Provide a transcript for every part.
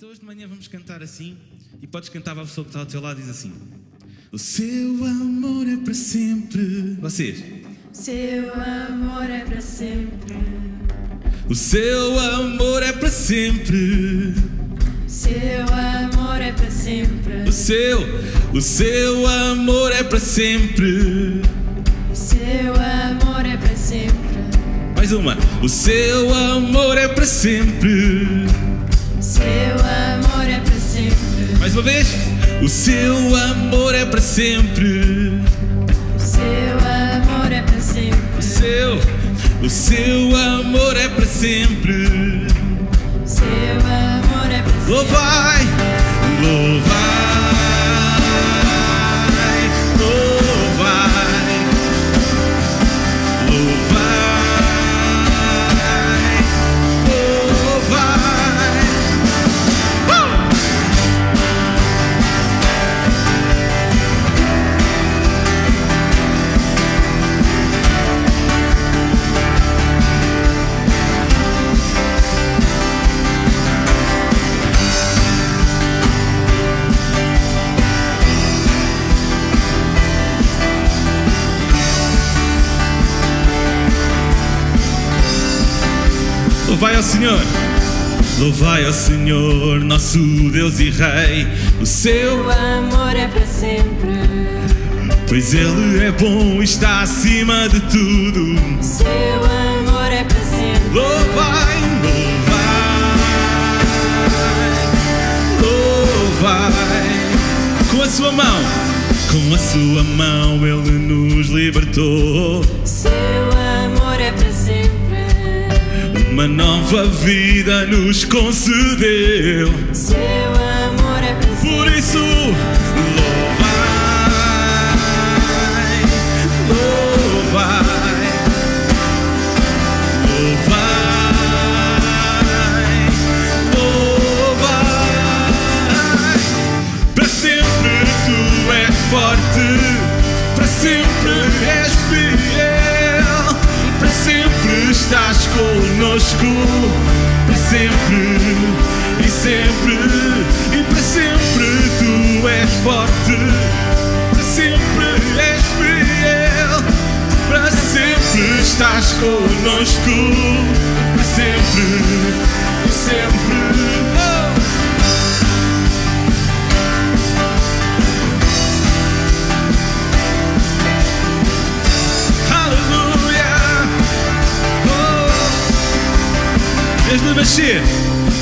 Então hoje de manhã vamos cantar assim e podes cantar para a pessoa que está ao teu lado e diz assim: O seu amor é para sempre. Vocês. Seu amor é para sempre. O seu amor é para sempre. Seu amor é para sempre. O seu, o seu amor é para sempre. Seu amor é para sempre. Mais uma. O seu amor é para sempre. Seu amor é para sempre. Mais uma vez. O seu amor é para sempre. Seu amor é para sempre. O seu, o seu amor é para sempre. Seu amor é para sempre. Louvai, Louvai ao Senhor, louvai ao Senhor, nosso Deus e Rei, o seu, Seu amor é para sempre. pois Ele é bom e está acima de tudo. Seu amor é para sempre. Louvai, louvai, louvai, com a sua mão, com a sua mão Ele nos libertou. Seu Uma nova vida nos concedeu. Seu amor é. Por isso, conosco, sempre sempre. Oh! Desde nascer,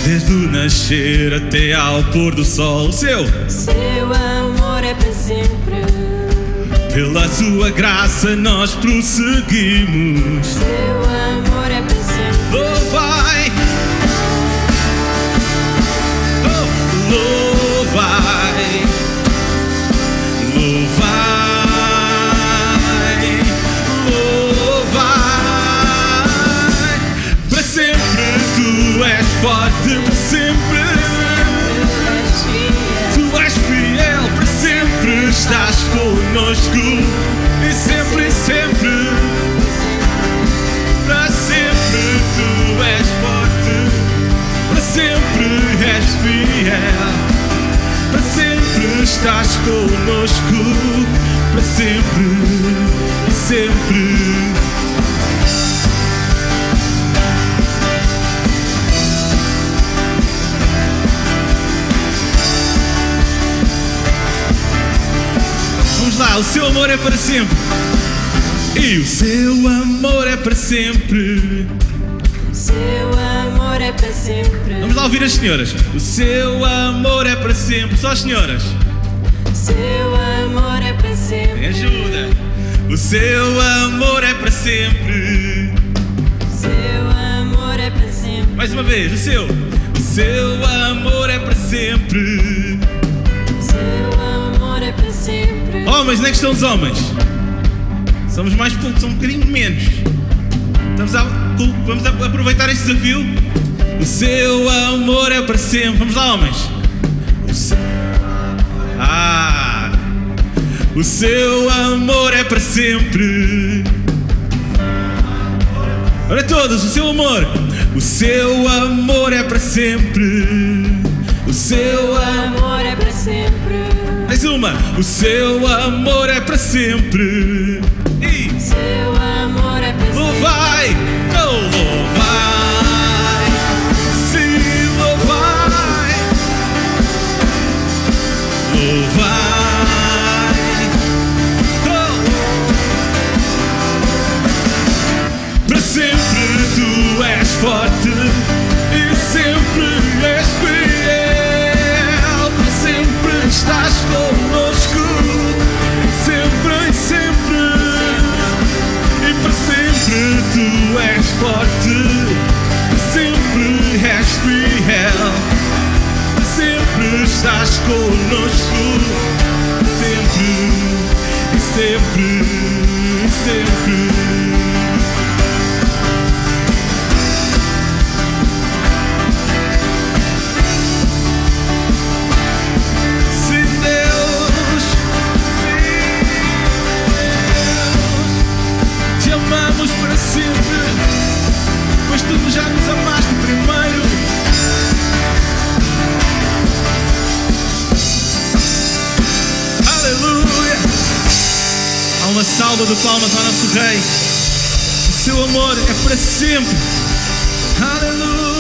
desde nascer até ao pôr do sol, o seu, Seu amor. Pela sua graça nós prosseguimos. Seu amor é para sempre. Louvai! Oh, louvai! Louvai! Louvai! Para sempre tu és forte, para sempre conosco e sempre, sempre. Para sempre tu és forte, para sempre és fiel, para sempre estás conosco, para sempre e sempre. O seu amor é para sempre. E o seu amor é para sempre. Seu amor é para sempre. Vamos lá ouvir as senhoras. O seu amor é para sempre. Só as senhoras. Seu amor é para Me sempre. ajuda. O seu amor é para sempre. Seu amor é para sempre. Mais uma vez, o seu. O seu amor é para Homens, onde é que estão os homens? Somos mais poucos, são um bocadinho menos. A, vamos a- aproveitar este desafio. O seu amor é para sempre. Vamos lá, homens. O seu- Ah! O seu amor é para sempre. Olha todos, o seu amor. O seu amor é para sempre. O seu amor é para sempre. Mais uma. O seu amor é para sempre. Estás conosco, sempre e sempre e sempre. Se Deus, te amamos para sempre, pois tu já nos amaste Uma salva de palmas ao nosso Rei. O seu amor é para sempre. Aleluia!